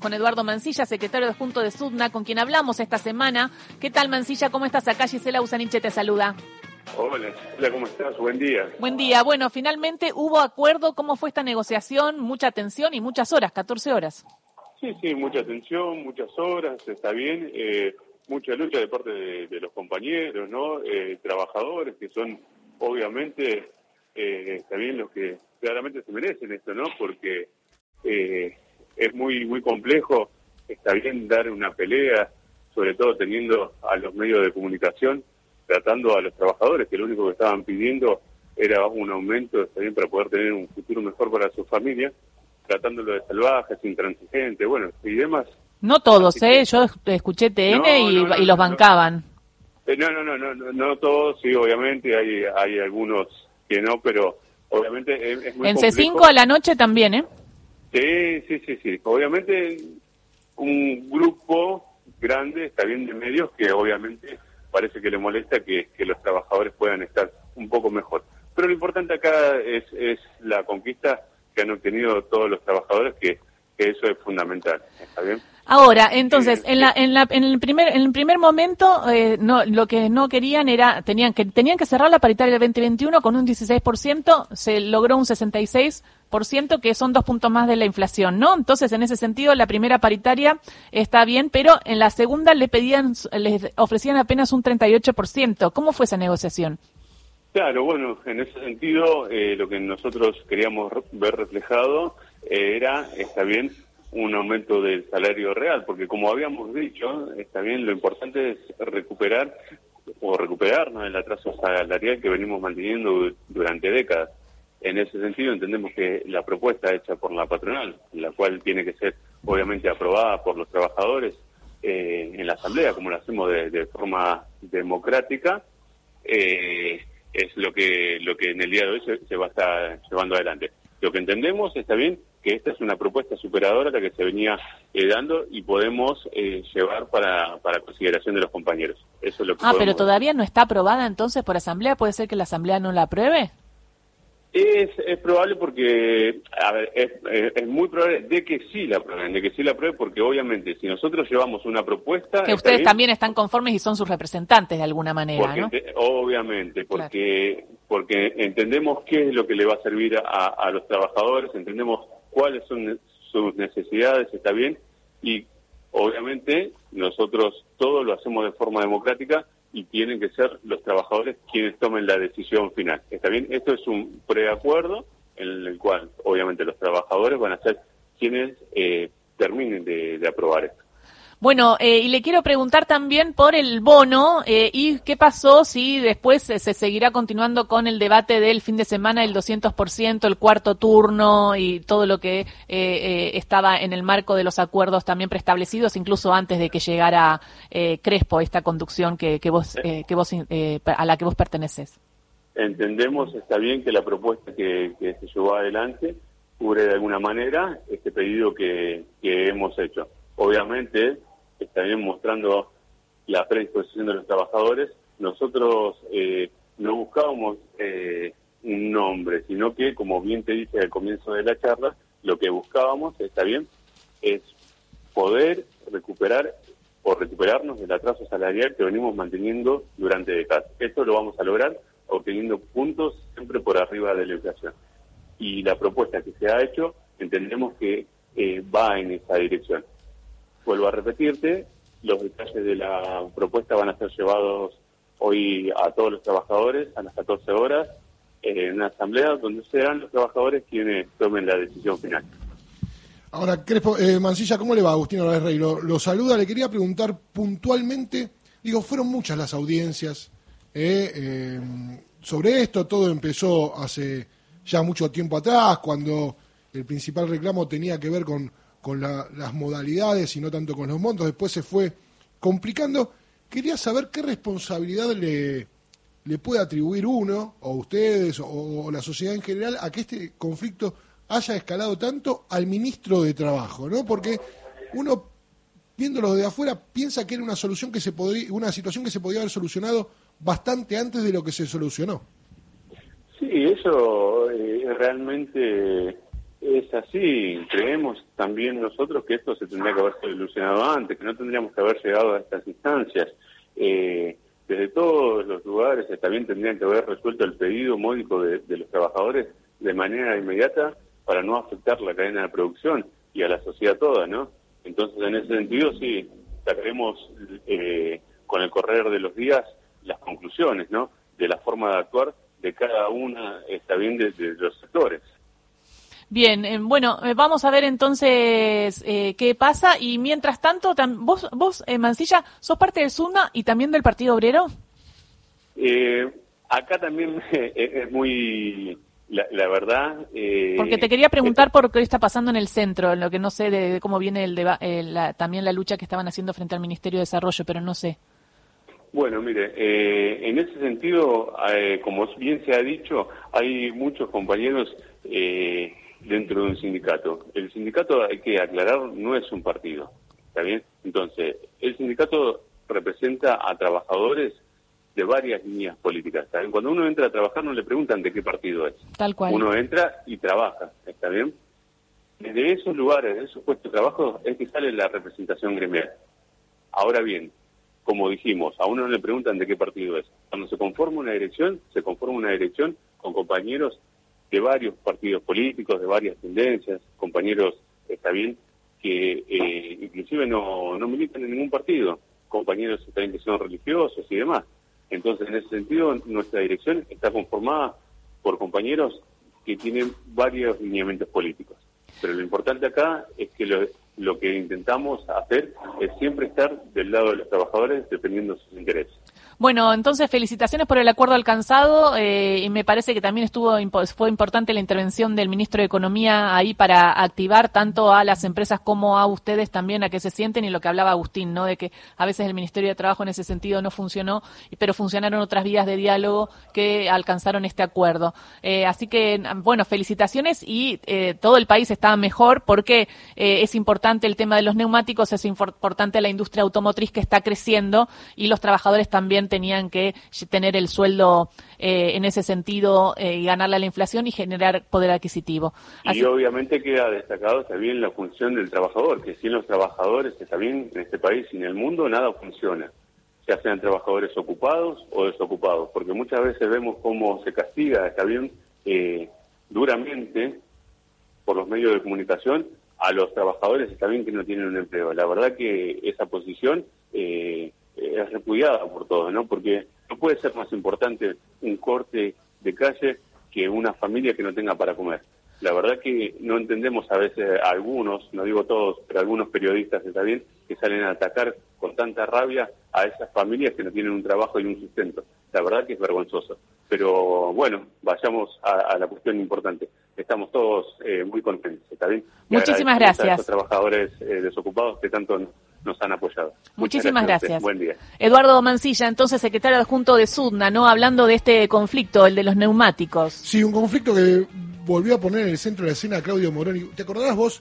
con Eduardo Mancilla, secretario adjunto de SUDNA, con quien hablamos esta semana. ¿Qué tal, Mancilla? ¿Cómo estás acá? Gisela Usaniche te saluda. Hola, Gisela, ¿cómo estás? Buen día. Buen día. Bueno, finalmente hubo acuerdo. ¿Cómo fue esta negociación? Mucha tensión y muchas horas, 14 horas. Sí, sí, mucha tensión, muchas horas, está bien. Eh, mucha lucha de parte de, los compañeros, ¿no? Eh, trabajadores que son, obviamente, eh, está bien los que claramente se merecen esto, ¿no? Porque eh, es muy muy complejo, está bien dar una pelea, sobre todo teniendo a los medios de comunicación, tratando a los trabajadores, que lo único que estaban pidiendo era un aumento, está bien, para poder tener un futuro mejor para su familia, tratándolo de salvajes, intransigentes, bueno, y demás. No todos, ¿eh? Yo escuché TN y, los bancaban. Eh, no, no, no, no, no, no todos, sí, obviamente, hay, hay algunos que no, pero obviamente es, muy En C5 a la noche también, ¿eh? Sí, sí, sí, sí. Obviamente un grupo grande, está bien, de medios que obviamente parece que le molesta que, los trabajadores puedan estar un poco mejor. Pero lo importante acá es, es la conquista que han obtenido todos los trabajadores, que, que eso es fundamental. ¿Está bien? Ahora, entonces, en, la, en, la, en el primer en el primer momento, eh, no, lo que no querían era tenían que tenían que cerrar la paritaria del 2021 con un 16%, se logró un 66%, que son dos puntos más de la inflación, ¿no? Entonces, en ese sentido, la primera paritaria está bien, pero en la segunda le pedían, les ofrecían apenas un 38%. ¿Cómo fue esa negociación? Claro, bueno, en ese sentido, eh, lo que nosotros queríamos ver reflejado eh, era, está bien, un aumento del salario real, porque como habíamos dicho, está bien, lo importante es recuperar o recuperarnos el atraso salarial que venimos manteniendo durante décadas. En ese sentido entendemos que la propuesta hecha por la patronal, la cual tiene que ser obviamente aprobada por los trabajadores eh, en la asamblea, como lo hacemos de, forma democrática, eh, es lo que lo que en el día de hoy se, se va a estar llevando adelante. Lo que entendemos está bien que esta es una propuesta superadora la que se venía eh, dando y podemos eh, llevar para, para consideración de los compañeros. Eso es lo que ah, pero todavía no está aprobada entonces por asamblea. ¿Puede ser que la asamblea no la apruebe? Es, es probable porque, a ver, es, es, muy probable de que sí la aprueben, de que sí la aprueben, porque obviamente si nosotros llevamos una propuesta... Que ustedes también están conformes y son sus representantes de alguna manera, ¿no? Obviamente, porque, porque entendemos qué es lo que le va a servir a, a los trabajadores, entendemos cuáles son sus necesidades, está bien, y obviamente nosotros todo lo hacemos de forma democrática y tienen que ser los trabajadores quienes tomen la decisión final. ¿Está bien? Esto es un preacuerdo en el cual obviamente los trabajadores van a ser quienes eh, terminen de aprobar esto. Bueno, eh, y le quiero preguntar también por el bono eh, y qué pasó si después se, seguirá continuando con el debate del fin de semana, el 200%, el cuarto turno y todo lo que eh, estaba en el marco de los acuerdos también preestablecidos, incluso antes de que llegara Crespo esta conducción que, vos, que vos a la que vos perteneces. Entendemos, está bien que la propuesta que, se llevó adelante cubre de alguna manera este pedido que hemos hecho. Obviamente, bien mostrando la predisposición de los trabajadores, nosotros eh, no buscábamos eh, un nombre, sino que, como bien te dije al comienzo de la charla, lo que buscábamos, está bien, es poder recuperar o recuperarnos del atraso salarial que venimos manteniendo durante décadas. Esto lo vamos a lograr obteniendo puntos siempre por arriba de la inflación. Y la propuesta que se ha hecho, entendemos que eh, va en esa dirección vuelvo a repetirte, los detalles de la propuesta van a ser llevados hoy a todos los trabajadores a las 14 horas en una asamblea donde serán los trabajadores quienes tomen la decisión final. Ahora, Crespo, eh, Mancilla, ¿cómo le va Agustín Álvarez Rey? Lo, saluda, le quería preguntar puntualmente, digo, fueron muchas las audiencias eh, eh, sobre esto, todo empezó hace ya mucho tiempo atrás, cuando el principal reclamo tenía que ver con con las modalidades y no tanto con los montos, después se fue complicando. Quería saber qué responsabilidad le, le puede atribuir uno, o ustedes, o, la sociedad en general, a que este conflicto haya escalado tanto al ministro de Trabajo, ¿no? Porque uno, viéndolo de afuera, piensa que era una solución que se podría, una situación que se podía haber solucionado bastante antes de lo que se solucionó. Sí, eso eh, realmente Es así, creemos también nosotros que esto se tendría que haber solucionado antes, que no tendríamos que haber llegado a estas instancias. Eh, desde todos los lugares también tendrían que haber resuelto el pedido módico de, los trabajadores de manera inmediata para no afectar la cadena de producción y a la sociedad toda, ¿no? Entonces, en ese sentido, sí, sacaremos eh, con el correr de los días las conclusiones, ¿no? De la forma de actuar de cada una, está bien, de los sectores. Bien, eh, bueno, eh, vamos a ver entonces eh, qué pasa. Y mientras tanto, vos, vos Mancilla, sos parte del SUNA y también del Partido Obrero. acá también es muy, la, verdad. Porque te quería preguntar por qué está pasando en el centro, en lo que no sé de, cómo viene el la, también la lucha que estaban haciendo frente al Ministerio de Desarrollo, pero no sé. Bueno, mire, en ese sentido, como bien se ha dicho, hay muchos compañeros eh, dentro de un sindicato. El sindicato, hay que aclarar, no es un partido. ¿Está bien? Entonces, el sindicato representa a trabajadores de varias líneas políticas. ¿está bien? Cuando uno entra a trabajar no le preguntan de qué partido es. Tal cual. Uno entra y trabaja. ¿Está bien? Desde esos lugares, de esos puestos de trabajo, es que sale la representación gremial. Ahora bien, como dijimos, a uno no le preguntan de qué partido es. Cuando se conforma una dirección, se conforma una dirección con compañeros de varios partidos políticos, de varias tendencias, compañeros, está bien, que eh, inclusive no, no militan en ningún partido, compañeros también que son religiosos y demás. Entonces, en ese sentido, nuestra dirección está conformada por compañeros que tienen varios lineamientos políticos. Pero lo importante acá es que lo, lo que intentamos hacer es siempre estar del lado de los trabajadores dependiendo de sus intereses. Bueno, entonces felicitaciones por el acuerdo alcanzado eh, y me parece que también estuvo fue importante la intervención del ministro de Economía ahí para activar tanto a las empresas como a ustedes también a que se sienten y lo que hablaba Agustín, ¿no? De que a veces el Ministerio de Trabajo en ese sentido no funcionó, pero funcionaron otras vías de diálogo que alcanzaron este acuerdo. Eh, así que, bueno, felicitaciones y eh, todo el país está mejor porque es importante el tema de los neumáticos, es importante la industria automotriz que está creciendo y los trabajadores también tenían que tener el sueldo eh, en ese sentido eh, y ganarle a la inflación y generar poder adquisitivo. Y obviamente queda destacado también la función del trabajador, que sin los trabajadores, está bien, en este país y en el mundo nada funciona ya sean trabajadores ocupados o desocupados, porque muchas veces vemos cómo se castiga, está bien, eh, duramente por los medios de comunicación a los trabajadores, está bien que no tienen un empleo. La verdad que esa posición eh, es repudiada por todos, ¿no? Porque no puede ser más importante un corte de calle que una familia que no tenga para comer. La verdad que no entendemos a veces algunos, no digo todos, pero algunos periodistas está bien, que salen a atacar con tanta rabia a esas familias que no tienen un trabajo y un sustento. La verdad que es vergonzoso. Pero bueno, vayamos a, la cuestión importante. Estamos todos eh, muy contentos, ¿está bien? Muchísimas gracias. A los trabajadores eh, desocupados que tanto nos han apoyado. Muchísimas gracias. Buen día. Eduardo Mancilla, entonces secretario adjunto de SUDNA, ¿no? Hablando de este conflicto, el de los neumáticos. Sí, un conflicto que volvió a poner en el centro de la escena a Claudio Moroni. ¿Te acordás vos